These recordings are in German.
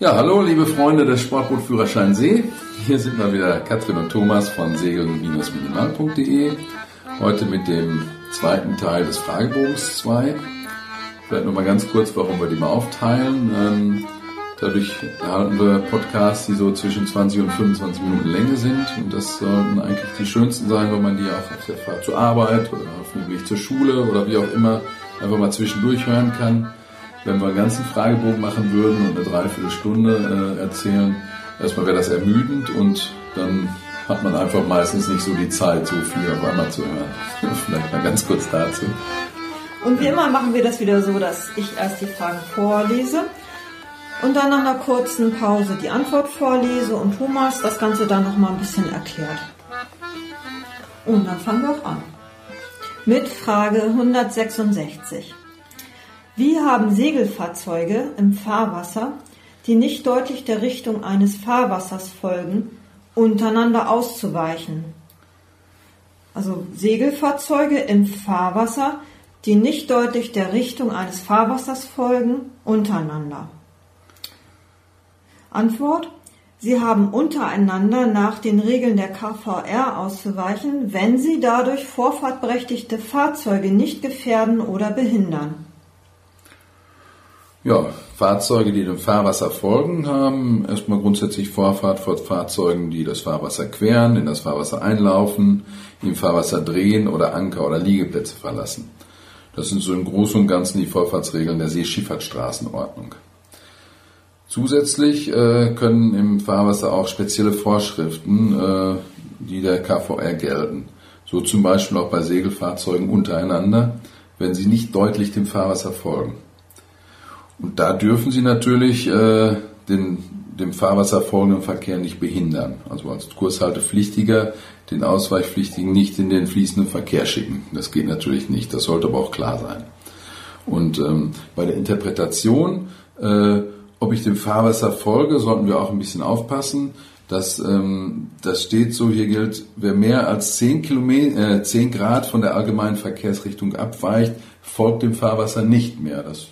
Ja, hallo liebe Freunde des Sportbootführerschein See. Hier sind wir wieder Katrin und Thomas von segeln-minimal.de. Heute mit dem zweiten Teil des Fragebogens 2. Vielleicht nochmal ganz kurz, warum wir die mal aufteilen. Ähm, dadurch erhalten wir Podcasts, die so zwischen 20 und 25 Minuten Länge sind. Und das sollten eigentlich die schönsten sein, wenn man die auf der Fahrt zur Arbeit oder auf dem Weg zur Schule oder wie auch immer einfach mal zwischendurch hören kann wenn wir einen ganzen Fragebogen machen würden und eine Dreiviertelstunde äh, erzählen, erstmal wäre das ermüdend und dann hat man einfach meistens nicht so die Zeit, so viel auf einmal zu hören. Vielleicht mal ganz kurz dazu. Und wie immer machen wir das wieder so, dass ich erst die Fragen vorlese und dann nach einer kurzen Pause die Antwort vorlese und Thomas das Ganze dann nochmal ein bisschen erklärt. Und dann fangen wir auch an. Mit Frage 166. Wie haben Segelfahrzeuge im Fahrwasser, die nicht deutlich der Richtung eines Fahrwassers folgen, untereinander auszuweichen? Also Segelfahrzeuge im Fahrwasser, die nicht deutlich der Richtung eines Fahrwassers folgen, untereinander. Antwort. Sie haben untereinander nach den Regeln der KVR auszuweichen, wenn sie dadurch vorfahrtberechtigte Fahrzeuge nicht gefährden oder behindern. Ja, Fahrzeuge, die dem Fahrwasser folgen, haben erstmal grundsätzlich Vorfahrt vor Fahrzeugen, die das Fahrwasser queren, in das Fahrwasser einlaufen, im Fahrwasser drehen oder Anker oder Liegeplätze verlassen. Das sind so im Großen und Ganzen die Vorfahrtsregeln der Seeschifffahrtsstraßenordnung. Zusätzlich äh, können im Fahrwasser auch spezielle Vorschriften, äh, die der KVR gelten. So zum Beispiel auch bei Segelfahrzeugen untereinander, wenn sie nicht deutlich dem Fahrwasser folgen. Und da dürfen Sie natürlich äh, den, dem Fahrwasser folgenden Verkehr nicht behindern. Also als Kurshaltepflichtiger den Ausweichpflichtigen nicht in den fließenden Verkehr schicken. Das geht natürlich nicht. Das sollte aber auch klar sein. Und ähm, bei der Interpretation, äh, ob ich dem Fahrwasser folge, sollten wir auch ein bisschen aufpassen. Das, ähm, das steht so, hier gilt, wer mehr als 10, Kilometer, äh, 10 Grad von der allgemeinen Verkehrsrichtung abweicht, folgt dem Fahrwasser nicht mehr. Das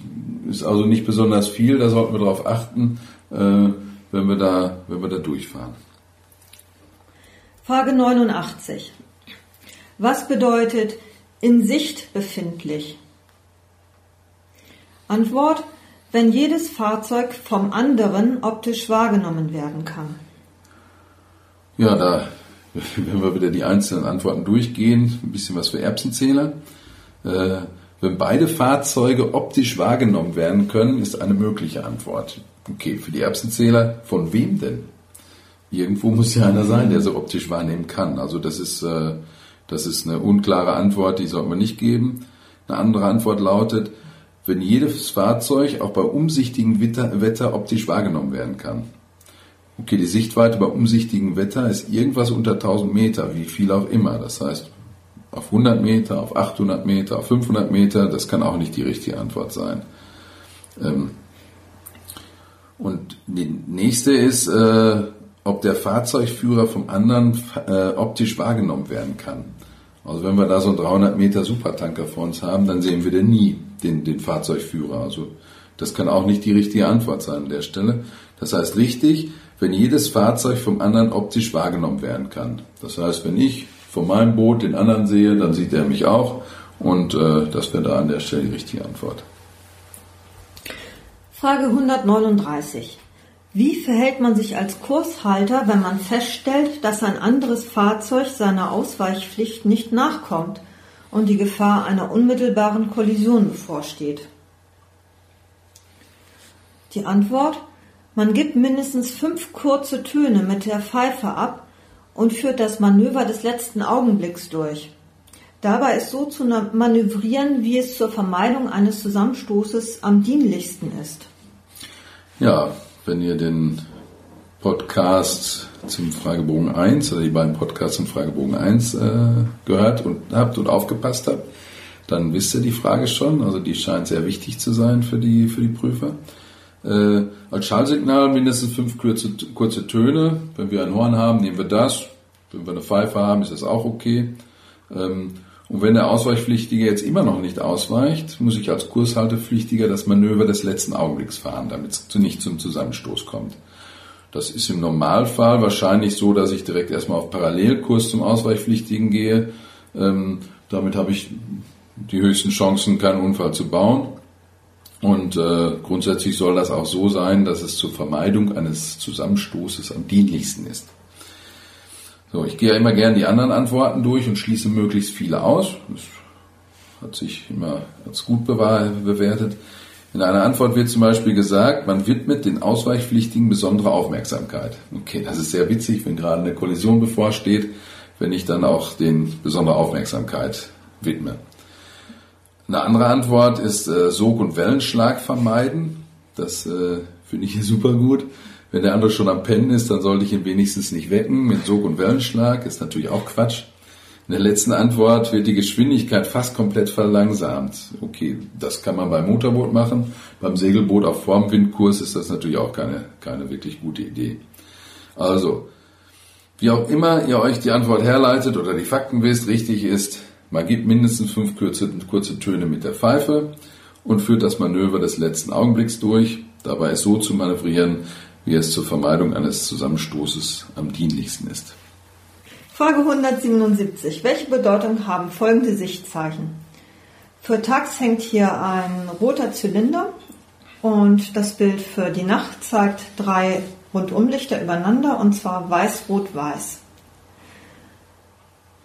ist also nicht besonders viel, da sollten wir darauf achten, äh, wenn, wir da, wenn wir da durchfahren. Frage 89. Was bedeutet in Sicht befindlich? Antwort, wenn jedes Fahrzeug vom anderen optisch wahrgenommen werden kann. Ja, da, wenn wir wieder die einzelnen Antworten durchgehen, ein bisschen was für Erbsenzähler. Äh, wenn beide Fahrzeuge optisch wahrgenommen werden können, ist eine mögliche Antwort. Okay, für die Erbsenzähler, von wem denn? Irgendwo muss ja einer sein, der so optisch wahrnehmen kann. Also das ist, äh, das ist eine unklare Antwort, die sollte man nicht geben. Eine andere Antwort lautet, wenn jedes Fahrzeug auch bei umsichtigem Wetter, Wetter optisch wahrgenommen werden kann. Okay, die Sichtweite bei umsichtigem Wetter ist irgendwas unter 1000 Meter, wie viel auch immer. Das heißt, auf 100 Meter, auf 800 Meter, auf 500 Meter, das kann auch nicht die richtige Antwort sein. Ähm, und die nächste ist, äh, ob der Fahrzeugführer vom anderen äh, optisch wahrgenommen werden kann. Also wenn wir da so einen 300 Meter Supertanker vor uns haben, dann sehen wir den nie, den, den Fahrzeugführer. Also das kann auch nicht die richtige Antwort sein an der Stelle. Das heißt richtig, wenn jedes Fahrzeug vom anderen optisch wahrgenommen werden kann. Das heißt, wenn ich von meinem Boot den anderen sehe, dann sieht er mich auch. Und äh, das wäre da an der Stelle die richtige Antwort. Frage 139. Wie verhält man sich als Kurshalter, wenn man feststellt, dass ein anderes Fahrzeug seiner Ausweichpflicht nicht nachkommt und die Gefahr einer unmittelbaren Kollision bevorsteht? Die Antwort? Man gibt mindestens fünf kurze Töne mit der Pfeife ab und führt das Manöver des letzten Augenblicks durch. Dabei ist so zu manövrieren, wie es zur Vermeidung eines Zusammenstoßes am dienlichsten ist. Ja, wenn ihr den Podcast zum Fragebogen 1 oder die beiden Podcasts zum Fragebogen 1 äh, gehört und habt und aufgepasst habt, dann wisst ihr die Frage schon. Also die scheint sehr wichtig zu sein für die, für die Prüfer. Äh, als Schallsignal mindestens fünf kurze, kurze Töne. Wenn wir ein Horn haben, nehmen wir das. Wenn wir eine Pfeife haben, ist das auch okay. Ähm, Und wenn der Ausweichpflichtige jetzt immer noch nicht ausweicht, muss ich als Kurshaltepflichtiger das Manöver des letzten Augenblicks fahren, damit es nicht zum Zusammenstoß kommt. Das ist im Normalfall wahrscheinlich so, dass ich direkt erstmal auf Parallelkurs zum Ausweichpflichtigen gehe. Ähm, damit habe ich die höchsten Chancen, keinen Unfall zu bauen. Und äh, grundsätzlich soll das auch so sein, dass es zur Vermeidung eines Zusammenstoßes am dienlichsten ist. So, ich gehe ja immer gern die anderen Antworten durch und schließe möglichst viele aus. Das hat sich immer als gut bewertet. In einer Antwort wird zum Beispiel gesagt, man widmet den Ausweichpflichtigen besondere Aufmerksamkeit. Okay, das ist sehr witzig, wenn gerade eine Kollision bevorsteht, wenn ich dann auch den besondere Aufmerksamkeit widme. Eine andere Antwort ist äh, Sog- und Wellenschlag vermeiden. Das äh, finde ich super gut. Wenn der andere schon am Pennen ist, dann sollte ich ihn wenigstens nicht wecken mit Sog- und Wellenschlag. Ist natürlich auch Quatsch. In der letzten Antwort wird die Geschwindigkeit fast komplett verlangsamt. Okay, das kann man beim Motorboot machen. Beim Segelboot auf Formwindkurs ist das natürlich auch keine, keine wirklich gute Idee. Also, wie auch immer ihr euch die Antwort herleitet oder die Fakten wisst, richtig ist, man gibt mindestens fünf kurze, kurze Töne mit der Pfeife und führt das Manöver des letzten Augenblicks durch. Dabei ist so zu manövrieren, wie es zur Vermeidung eines Zusammenstoßes am dienlichsten ist. Frage 177. Welche Bedeutung haben folgende Sichtzeichen? Für tags hängt hier ein roter Zylinder und das Bild für die Nacht zeigt drei Rundumlichter übereinander und zwar weiß-rot-weiß.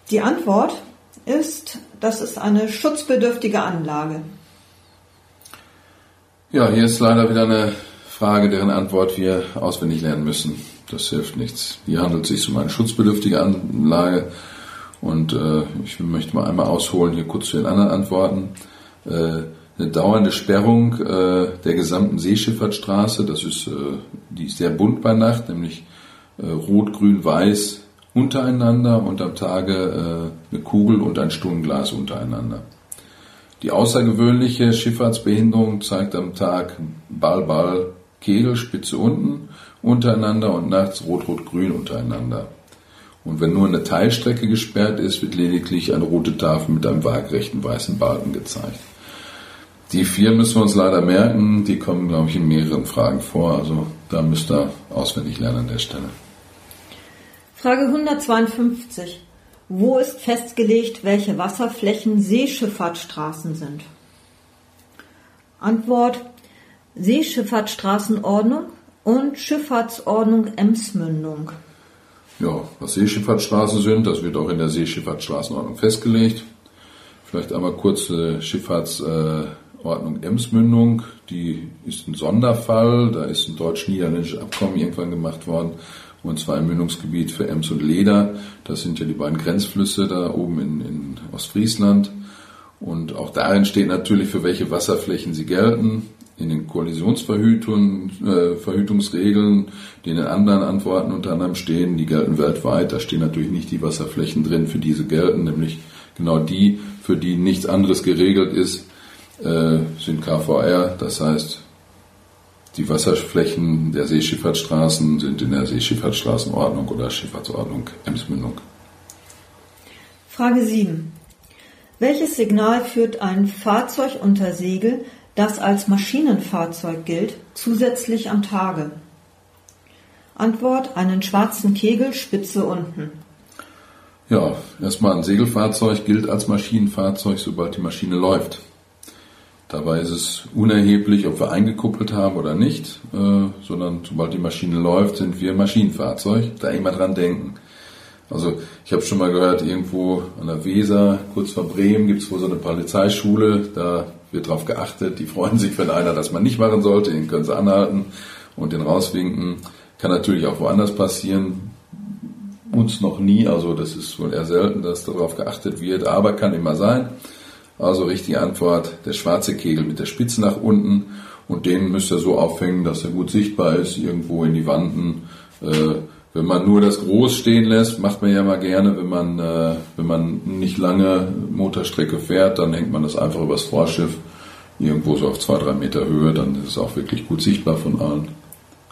Die Antwort ist, das ist eine schutzbedürftige Anlage. Ja, hier ist leider wieder eine Frage, deren Antwort wir auswendig lernen müssen. Das hilft nichts. Hier handelt es sich um eine schutzbedürftige Anlage und äh, ich möchte mal einmal ausholen hier kurz zu den anderen Antworten. Äh, eine dauernde Sperrung äh, der gesamten Seeschifffahrtsstraße, das ist, äh, die ist sehr bunt bei Nacht, nämlich äh, rot, grün, weiß untereinander und am Tage äh, eine Kugel und ein Stundenglas untereinander. Die außergewöhnliche Schifffahrtsbehinderung zeigt am Tag Ball, Ball, Kegel, Spitze unten untereinander und nachts Rot-Rot-Grün untereinander. Und wenn nur eine Teilstrecke gesperrt ist, wird lediglich eine rote Tafel mit einem waagrechten weißen Balken gezeigt. Die vier müssen wir uns leider merken, die kommen, glaube ich, in mehreren Fragen vor. Also da müsst ihr auswendig lernen an der Stelle. Frage 152. Wo ist festgelegt, welche Wasserflächen Seeschifffahrtsstraßen sind? Antwort Seeschifffahrtsstraßenordnung und Schifffahrtsordnung Emsmündung. Ja, was Seeschifffahrtsstraßen sind, das wird auch in der Seeschifffahrtsstraßenordnung festgelegt. Vielleicht einmal kurz äh, Schifffahrtsordnung äh, Emsmündung. Die ist ein Sonderfall. Da ist ein deutsch-niederländisches Abkommen irgendwann gemacht worden. Und zwar im Mündungsgebiet für Ems und Leder. Das sind ja die beiden Grenzflüsse da oben in, in Ostfriesland. Und auch darin steht natürlich, für welche Wasserflächen sie gelten in den Kollisionsverhütungsregeln, äh, die in den anderen Antworten unter anderem stehen, die gelten weltweit. Da stehen natürlich nicht die Wasserflächen drin, für diese gelten, nämlich genau die, für die nichts anderes geregelt ist, äh, sind KVR. Das heißt, die Wasserflächen der Seeschifffahrtsstraßen sind in der Seeschifffahrtsstraßenordnung oder Schifffahrtsordnung Emsmündung. Frage 7. Welches Signal führt ein Fahrzeug unter Segel das als Maschinenfahrzeug gilt, zusätzlich am Tage? Antwort, einen schwarzen Kegel, Spitze unten. Ja, erstmal ein Segelfahrzeug gilt als Maschinenfahrzeug, sobald die Maschine läuft. Dabei ist es unerheblich, ob wir eingekuppelt haben oder nicht, äh, sondern sobald die Maschine läuft, sind wir Maschinenfahrzeug. Da immer dran denken. Also ich habe schon mal gehört, irgendwo an der Weser, kurz vor Bremen, gibt es wohl so eine Polizeischule. Da wird darauf geachtet. Die freuen sich, wenn einer das mal nicht machen sollte. Den können sie anhalten und den rauswinken. Kann natürlich auch woanders passieren. Uns noch nie. Also das ist wohl eher selten, dass darauf geachtet wird. Aber kann immer sein. Also richtige Antwort, der schwarze Kegel mit der Spitze nach unten. Und den müsst ihr so aufhängen, dass er gut sichtbar ist, irgendwo in die Wanden. Äh, wenn man nur das Groß stehen lässt, macht man ja mal gerne, wenn man, äh, wenn man nicht lange Motorstrecke fährt, dann hängt man das einfach übers Vorschiff, irgendwo so auf zwei, drei Meter Höhe, dann ist es auch wirklich gut sichtbar von allen.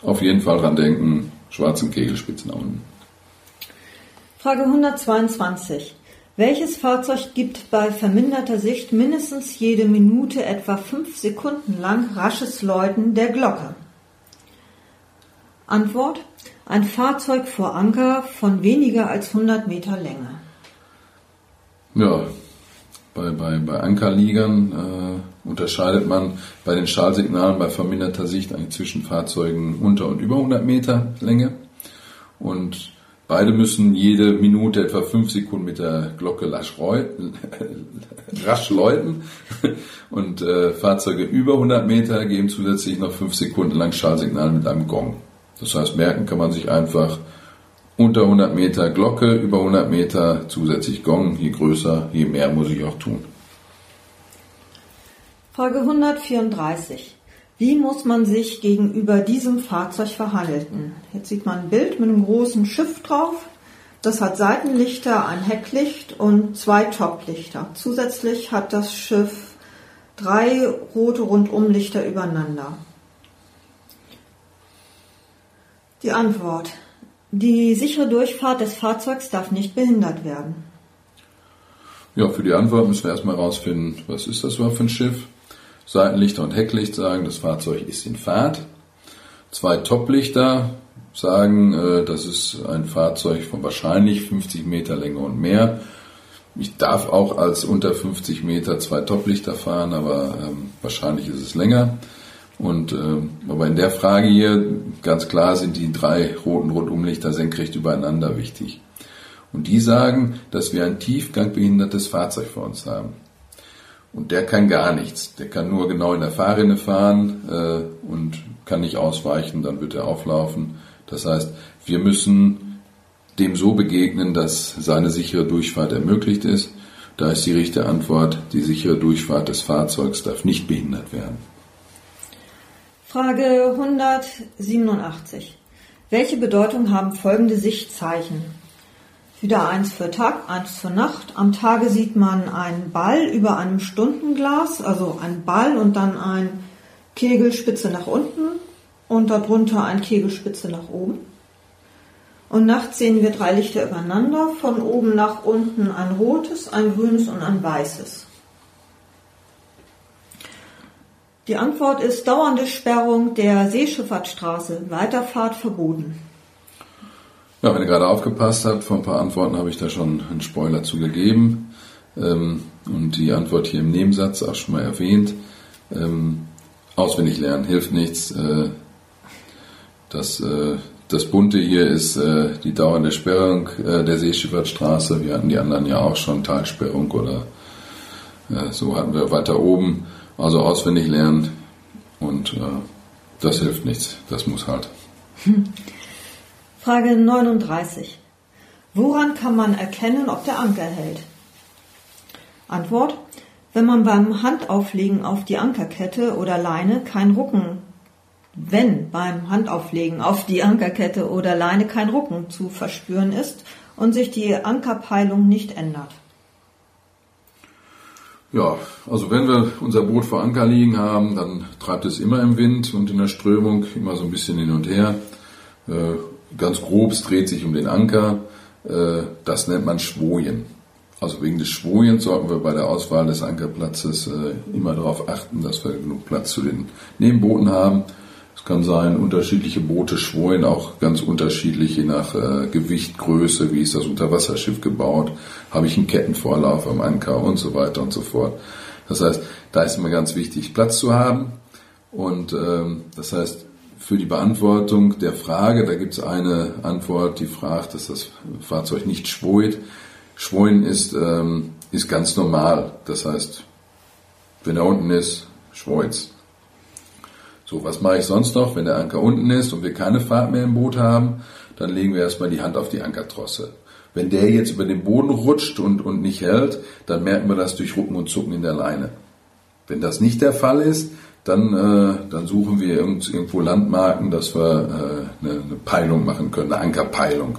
Auf jeden Fall dran denken, schwarzen Kegelspitzen nach unten. Frage 122. Welches Fahrzeug gibt bei verminderter Sicht mindestens jede Minute etwa fünf Sekunden lang rasches Läuten der Glocke? Antwort. Ein Fahrzeug vor Anker von weniger als 100 Meter Länge. Ja, bei, bei, bei Ankerliegern äh, unterscheidet man bei den Schallsignalen bei verminderter Sicht eigentlich zwischen Fahrzeugen unter und über 100 Meter Länge. Und beide müssen jede Minute etwa 5 Sekunden mit der Glocke rasch läuten. Und äh, Fahrzeuge über 100 Meter geben zusätzlich noch 5 Sekunden lang Schallsignal mit einem Gong. Das heißt, merken kann man sich einfach unter 100 Meter Glocke, über 100 Meter zusätzlich Gong. Je größer, je mehr muss ich auch tun. Frage 134. Wie muss man sich gegenüber diesem Fahrzeug verhalten? Jetzt sieht man ein Bild mit einem großen Schiff drauf. Das hat Seitenlichter, ein Hecklicht und zwei Toplichter. Zusätzlich hat das Schiff drei rote Rundumlichter übereinander. Die Antwort. Die sichere Durchfahrt des Fahrzeugs darf nicht behindert werden. Ja, für die Antwort müssen wir erstmal herausfinden, was ist das überhaupt für ein Schiff? Seitenlichter und Hecklicht sagen, das Fahrzeug ist in Fahrt. Zwei Toplichter sagen, äh, das ist ein Fahrzeug von wahrscheinlich 50 Meter Länge und mehr. Ich darf auch als unter 50 Meter zwei Toplichter fahren, aber ähm, wahrscheinlich ist es länger. Und äh, aber in der Frage hier ganz klar sind die drei roten Rundumlichter senkrecht übereinander wichtig. Und die sagen, dass wir ein tiefgangbehindertes Fahrzeug vor uns haben. Und der kann gar nichts. Der kann nur genau in der Fahrrinne fahren äh, und kann nicht ausweichen, dann wird er auflaufen. Das heißt, wir müssen dem so begegnen, dass seine sichere Durchfahrt ermöglicht ist. Da ist die richtige Antwort, die sichere Durchfahrt des Fahrzeugs darf nicht behindert werden. Frage 187. Welche Bedeutung haben folgende Sichtzeichen? Wieder eins für Tag, eins für Nacht. Am Tage sieht man einen Ball über einem Stundenglas, also ein Ball und dann ein Kegelspitze nach unten und darunter ein Kegelspitze nach oben. Und nachts sehen wir drei Lichter übereinander, von oben nach unten ein rotes, ein grünes und ein weißes. Die Antwort ist dauernde Sperrung der Seeschifffahrtsstraße, Weiterfahrt verboten. Ja, wenn ihr gerade aufgepasst habt, vor ein paar Antworten habe ich da schon einen Spoiler zugegeben ähm, und die Antwort hier im Nebensatz auch schon mal erwähnt. Ähm, auswendig lernen hilft nichts. Äh, das, äh, das Bunte hier ist äh, die dauernde Sperrung äh, der Seeschifffahrtsstraße. Wir hatten die anderen ja auch schon, Talsperrung oder äh, so hatten wir weiter oben. Also auswendig lernen und äh, das hilft nichts. Das muss halt. Frage 39. Woran kann man erkennen, ob der Anker hält? Antwort. Wenn man beim Handauflegen auf die Ankerkette oder Leine kein Rucken, wenn beim Handauflegen auf die Ankerkette oder Leine kein Rucken zu verspüren ist und sich die Ankerpeilung nicht ändert. Ja, also wenn wir unser Boot vor Anker liegen haben, dann treibt es immer im Wind und in der Strömung immer so ein bisschen hin und her. Ganz grob, es dreht sich um den Anker. Äh, das nennt man Schwojen. Also wegen des Schwojens sollten wir bei der Auswahl des Ankerplatzes äh, immer darauf achten, dass wir genug Platz zu den Nebenbooten haben. Es kann sein, unterschiedliche Boote schworen, auch ganz unterschiedlich, je nach äh, Gewicht, Größe, wie ist das Unterwasserschiff gebaut, habe ich einen Kettenvorlauf am Anker und so weiter und so fort. Das heißt, da ist immer ganz wichtig, Platz zu haben. Und ähm, das heißt, für die Beantwortung der Frage, da gibt es eine Antwort, die fragt, dass das Fahrzeug nicht schwoit. Schwoien ist, ähm, ist ganz normal. Das heißt, wenn er unten ist, schwoit's. So, was mache ich sonst noch, wenn der Anker unten ist und wir keine Fahrt mehr im Boot haben? Dann legen wir erstmal die Hand auf die Ankertrosse. Wenn der jetzt über den Boden rutscht und, und nicht hält, dann merken wir das durch Rucken und Zucken in der Leine. Wenn das nicht der Fall ist, dann, äh, dann suchen wir irgendwo Landmarken, dass wir äh, eine, eine Peilung machen können, eine Ankerpeilung.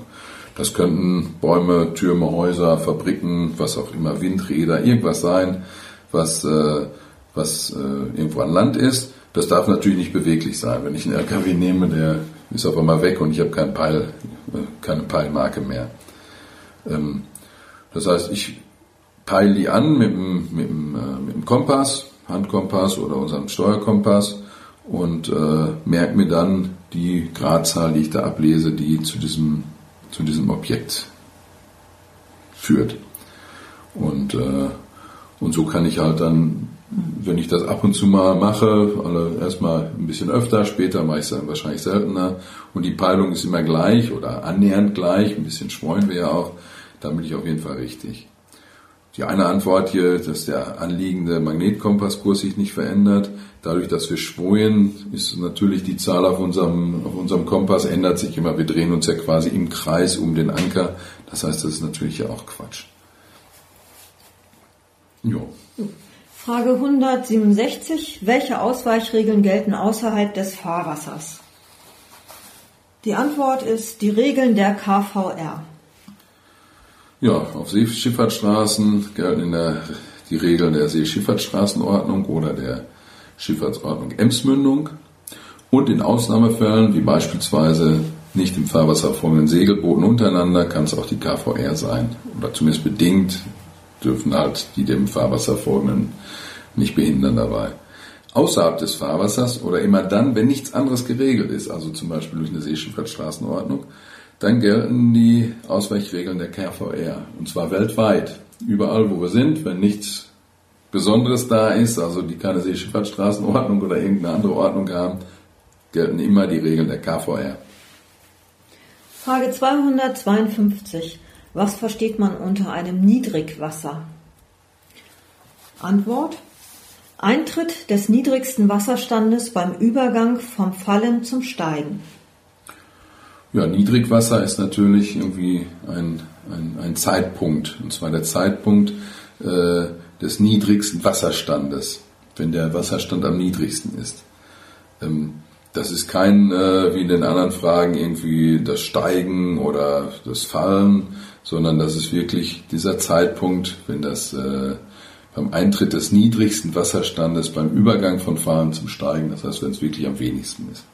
Das könnten Bäume, Türme, Häuser, Fabriken, was auch immer, Windräder, irgendwas sein, was, äh, was äh, irgendwo an Land ist. Das darf natürlich nicht beweglich sein. Wenn ich einen LKW nehme, der ist auf einmal weg und ich habe kein Peil, äh, keine Peilmarke mehr. Ähm, Das heißt, ich peile die an mit dem, mit dem, äh, mit dem Kompass, Handkompass oder unserem Steuerkompass und äh, merke mir dann die Gradzahl, die ich da ablese, die zu diesem, zu diesem Objekt führt. Und, äh, und so kann ich halt dann, wenn ich das ab und zu mal mache, also erstmal ein bisschen öfter, später mache ich es dann wahrscheinlich seltener und die Peilung ist immer gleich oder annähernd gleich, ein bisschen streuen wir ja auch, dann bin ich auf jeden Fall richtig. Die eine Antwort hier, dass der anliegende Magnetkompasskurs sich nicht verändert. Dadurch, dass wir schwoien, ist natürlich die Zahl auf unserem, auf unserem Kompass ändert sich immer. Wir drehen uns ja quasi im Kreis um den Anker. Das heißt, das ist natürlich ja auch Quatsch. Jo. Frage 167. Welche Ausweichregeln gelten außerhalb des Fahrwassers? Die Antwort ist die Regeln der KVR. Ja, auf Seeschifffahrtsstraßen gelten in der, die Regeln der Seeschifffahrtsstraßenordnung oder der Schifffahrtsordnung Emsmündung und in Ausnahmefällen, wie beispielsweise nicht im Fahrwasser folgenden Segelbooten untereinander, kann es auch die KVR sein. Oder zumindest bedingt dürfen halt die dem Fahrwasser folgenden nicht behindern dabei. Außerhalb des Fahrwassers oder immer dann, wenn nichts anderes geregelt ist, also zum Beispiel durch eine Seeschifffahrtsstraßenordnung, dann gelten die Ausweichregeln der KVR. Und zwar weltweit. Überall, wo wir sind, wenn nichts Besonderes da ist, also die keine Seeschifffahrtsstraßenordnung oder irgendeine andere Ordnung haben, gelten immer die Regeln der KVR. Frage 252. Was versteht man unter einem Niedrigwasser? Antwort. Eintritt des niedrigsten Wasserstandes beim Übergang vom Fallen zum Steigen. Ja, Niedrigwasser ist natürlich irgendwie ein, ein, ein Zeitpunkt, und zwar der Zeitpunkt äh, des niedrigsten Wasserstandes, wenn der Wasserstand am niedrigsten ist. Ähm, das ist kein, äh, wie in den anderen Fragen, irgendwie das Steigen oder das Fallen, sondern das ist wirklich dieser Zeitpunkt, wenn das äh, beim Eintritt des niedrigsten Wasserstandes, beim Übergang von Fallen zum Steigen, das heißt, wenn es wirklich am wenigsten ist.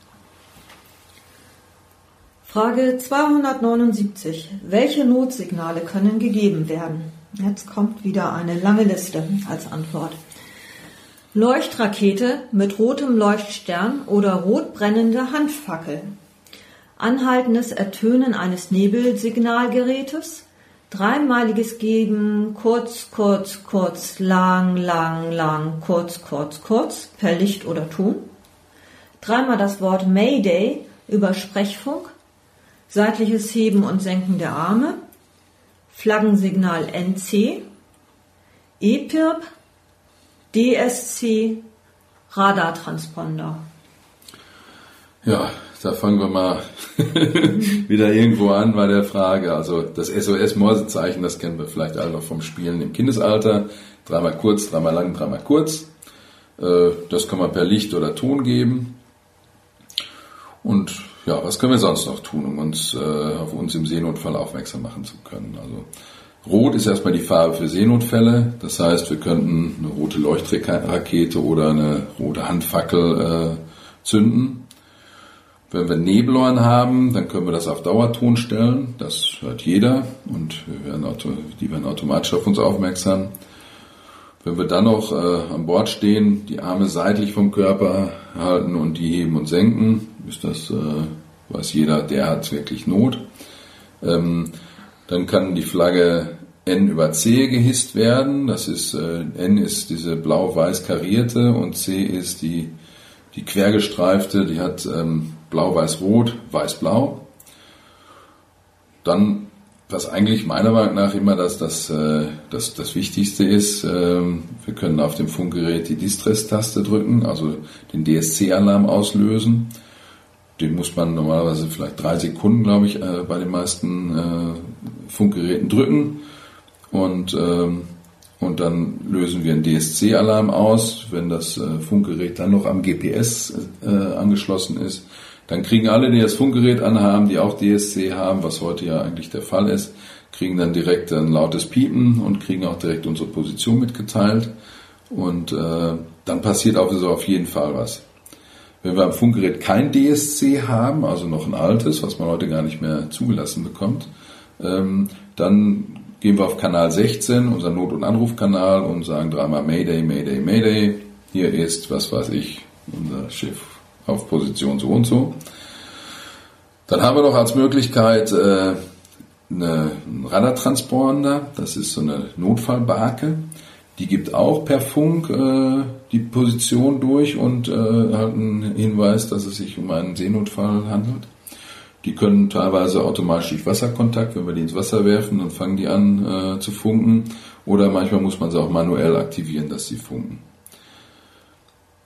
Frage 279. Welche Notsignale können gegeben werden? Jetzt kommt wieder eine lange Liste als Antwort. Leuchtrakete mit rotem Leuchtstern oder rot brennende Handfackel. Anhaltendes Ertönen eines Nebelsignalgerätes. Dreimaliges Geben, kurz, kurz, kurz, lang, lang, lang, kurz, kurz, kurz, per Licht oder Ton. Dreimal das Wort Mayday über Sprechfunk seitliches Heben und Senken der Arme, Flaggensignal NC, EPIRB, DSC, Radartransponder. Ja, da fangen wir mal wieder irgendwo an bei der Frage. Also das SOS-Morsezeichen, das kennen wir vielleicht alle noch vom Spielen im Kindesalter. Dreimal kurz, dreimal lang, dreimal kurz. Äh, das kann man per Licht oder Ton geben. Und ja, was können wir sonst noch tun, um uns äh, auf uns im Seenotfall aufmerksam machen zu können? Also Rot ist erstmal die Farbe für Seenotfälle. Das heißt, wir könnten eine rote Leuchtrakete oder eine rote Handfackel äh, zünden. Wenn wir Nebelorn haben, dann können wir das auf Dauerton stellen. Das hört jeder und wir werden die werden automatisch auf uns aufmerksam. Wenn wir dann noch äh, an Bord stehen, die Arme seitlich vom Körper halten und die heben und senken, ist das, äh, weiß jeder, der hat wirklich Not. Ähm, dann kann die Flagge N über C gehisst werden. Das ist äh, N ist diese blau-weiß karierte und C ist die die quergestreifte. Die hat ähm, blau-weiß-rot, weiß-blau. Dann was eigentlich meiner Meinung nach immer das, das, äh, das, das Wichtigste ist, ähm, wir können auf dem Funkgerät die Distress-Taste drücken, also den DSC-Alarm auslösen. Den muss man normalerweise vielleicht drei Sekunden, glaube ich, äh, bei den meisten äh, Funkgeräten drücken. Und, ähm, und dann lösen wir einen DSC-Alarm aus. Wenn das Funkgerät dann noch am GPS angeschlossen ist, dann kriegen alle, die das Funkgerät anhaben, die auch DSC haben, was heute ja eigentlich der Fall ist, kriegen dann direkt ein lautes Piepen und kriegen auch direkt unsere Position mitgeteilt. Und äh, dann passiert auch so auf jeden Fall was. Wenn wir am Funkgerät kein DSC haben, also noch ein altes, was man heute gar nicht mehr zugelassen bekommt, ähm, dann gehen wir auf Kanal 16, unser Not- und Anrufkanal und sagen dreimal Mayday, Mayday, Mayday. Hier ist, was weiß ich, unser Schiff auf Position so und so. Dann haben wir noch als Möglichkeit äh, eine, einen Radartransponder, das ist so eine Notfallbarke. Die gibt auch per Funk äh, die Position durch und äh, halt einen Hinweis, dass es sich um einen Seenotfall handelt. Die können teilweise automatisch durch Wasserkontakt, wenn wir die ins Wasser werfen, dann fangen die an äh, zu funken. Oder manchmal muss man sie auch manuell aktivieren, dass sie funken.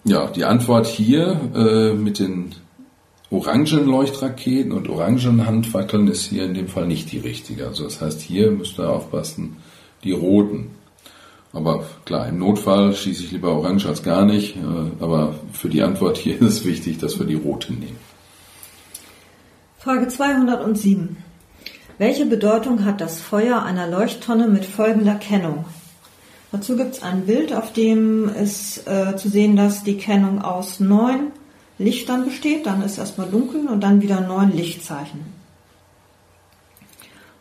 Ja, die Antwort hier äh, mit den orangen Leuchtraketen und orangen Handfackeln ist hier in dem Fall nicht die richtige. Also das heißt, hier müsst ihr aufpassen, die roten. Aber klar, im Notfall schieße ich lieber orange als gar nicht. Äh, aber für die Antwort hier ist es wichtig, dass wir die roten nehmen. Frage 207. Welche Bedeutung hat das Feuer einer Leuchttonne mit folgender Kennung? Dazu gibt es ein Bild, auf dem ist äh, zu sehen, dass die Kennung aus neun Lichtern besteht. Dann ist erstmal dunkel und dann wieder neun Lichtzeichen.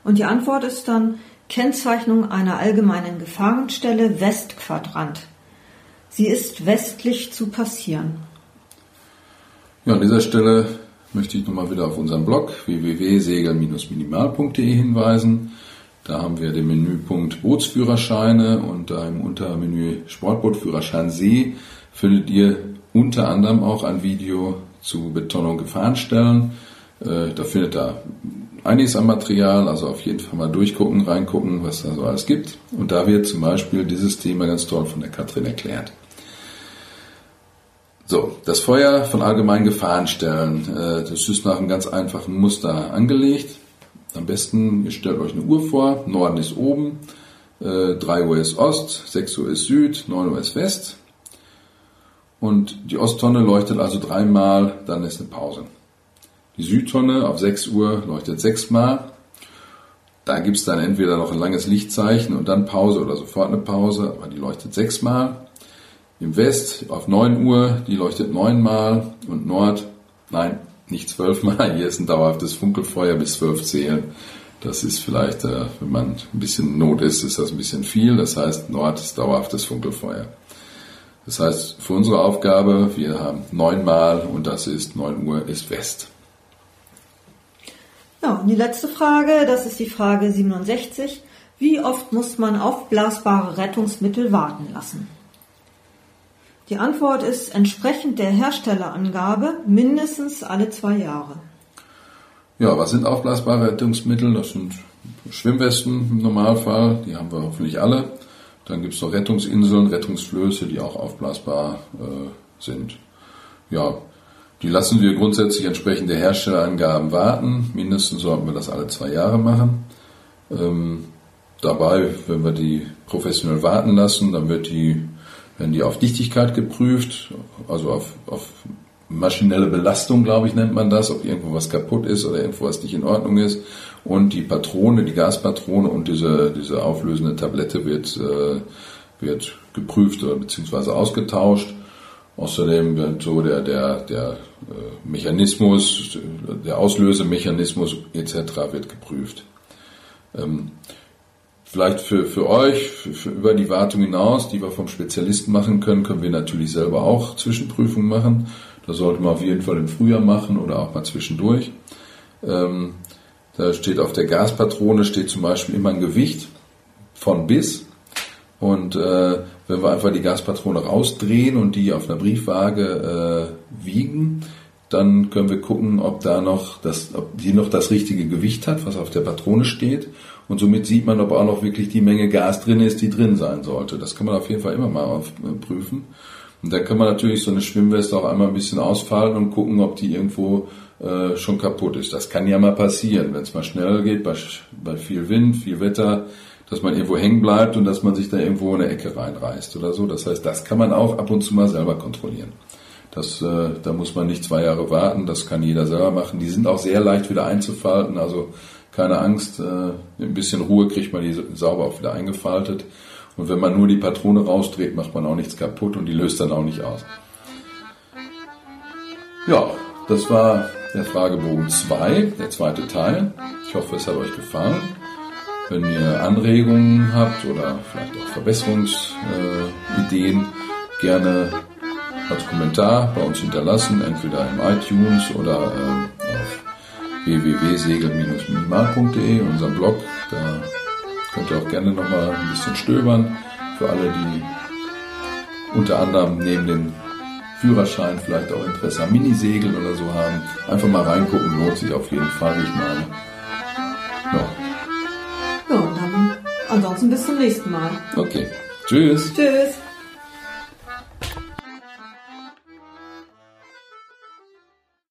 Und die Antwort ist dann Kennzeichnung einer allgemeinen Gefahrenstelle Westquadrant. Sie ist westlich zu passieren. Ja, an dieser Stelle möchte ich nochmal wieder auf unseren Blog www.segel-minimal.de hinweisen. Da haben wir den Menüpunkt Bootsführerscheine und da im Untermenü Sportbootführerschein See findet ihr unter anderem auch ein Video zu Beton- und Gefahrenstellen. Äh, da findet ihr einiges an Material, also auf jeden Fall mal durchgucken, reingucken, was da so alles gibt. Und da wird zum Beispiel dieses Thema ganz toll von der Katrin erklärt. So, das Feuer von allgemeinen Gefahrenstellen, äh, das ist nach einem ganz einfachen Muster angelegt. Am besten, ihr stellt euch eine Uhr vor, Norden ist oben, 3 äh, Uhr ist Ost, 6 Uhr ist Süd, 9 Uhr ist West. Und die Osttonne leuchtet also dreimal, dann ist eine Pause. Die Südtonne auf 6 Uhr leuchtet sechsmal. Da gibt es dann entweder noch ein langes Lichtzeichen und dann Pause oder sofort eine Pause, aber die leuchtet sechsmal. Im West auf 9 Uhr, die leuchtet neunmal und Nord, nein, nicht zwölfmal. Hier ist ein dauerhaftes Funkelfeuer bis zwölf zählen. Das ist vielleicht, äh, wenn man ein bisschen Not ist, ist das ein bisschen viel. Das heißt, Nord ist dauerhaftes Funkelfeuer. Das heißt, für unsere Aufgabe, wir haben neunmal und das ist 9 Uhr ist West. Ja, und die letzte Frage, das ist die Frage 67. Wie oft muss man aufblasbare Rettungsmittel warten lassen? Die Antwort ist entsprechend der Herstellerangabe mindestens alle zwei Jahre. Ja, was sind aufblasbare Rettungsmittel? Das sind Schwimmwesten im Normalfall, die haben wir hoffentlich alle. Dann gibt es noch Rettungsinseln, Rettungsflöße, die auch aufblasbar äh, sind. Ja, die lassen wir grundsätzlich entsprechend der Herstellerangaben warten. Mindestens sollten wir das alle zwei Jahre machen. Ähm, dabei, wenn wir die professionell warten lassen, dann wird die werden die auf Dichtigkeit geprüft, also auf, auf maschinelle Belastung, glaube ich, nennt man das, ob irgendwo was kaputt ist oder irgendwo was nicht in Ordnung ist. Und die Patrone, die Gaspatrone und diese, diese auflösende Tablette wird, äh, wird geprüft oder beziehungsweise ausgetauscht. Außerdem wird so der, der, der äh, Mechanismus, der Auslösemechanismus etc. wird geprüft. Ähm, Vielleicht für, für euch, für, für über die Wartung hinaus, die wir vom Spezialisten machen können, können wir natürlich selber auch Zwischenprüfungen machen. Das sollte man auf jeden Fall im Frühjahr machen oder auch mal zwischendurch. Ähm, da steht auf der Gaspatrone steht zum Beispiel immer ein Gewicht von bis. Und äh, wenn wir einfach die Gaspatrone rausdrehen und die auf einer Briefwaage äh, wiegen, dann können wir gucken, ob da noch das, ob die noch das richtige Gewicht hat, was auf der Patrone steht. Und somit sieht man, ob auch noch wirklich die Menge Gas drin ist, die drin sein sollte. Das kann man auf jeden Fall immer mal äh, prüfen. Und da kann man natürlich so eine Schwimmweste auch einmal ein bisschen ausfallen und gucken, ob die irgendwo äh, schon kaputt ist. Das kann ja mal passieren, wenn es mal schneller geht, bei, bei viel Wind, viel Wetter, dass man irgendwo hängen bleibt und dass man sich da irgendwo in eine Ecke reinreißt oder so. Das heißt, das kann man auch ab und zu mal selber kontrollieren. Das, äh, da muss man nicht zwei Jahre warten, das kann jeder selber machen. Die sind auch sehr leicht wieder einzufalten, also keine Angst, äh, ein bisschen Ruhe kriegt man die sauber auch wieder eingefaltet. Und wenn man nur die Patrone rausdreht, macht man auch nichts kaputt und die löst dann auch nicht aus. Ja, das war der Fragebogen 2, der zweite Teil. Ich hoffe, es hat euch gefallen. Wenn ihr Anregungen habt oder vielleicht auch Verbesserungsideen, gerne als Kommentar bei uns hinterlassen, entweder im iTunes oder ähm, auf www.segel-minimal.de, unserem Blog. Da könnt ihr auch gerne nochmal ein bisschen stöbern. Für alle, die unter anderem neben dem Führerschein vielleicht auch Interesse am Minisegeln oder so haben. Einfach mal reingucken, lohnt sich auf jeden Fall, ich meine. Ja. Ja, und dann ansonsten bis zum nächsten Mal. Okay. Tschüss. Tschüss.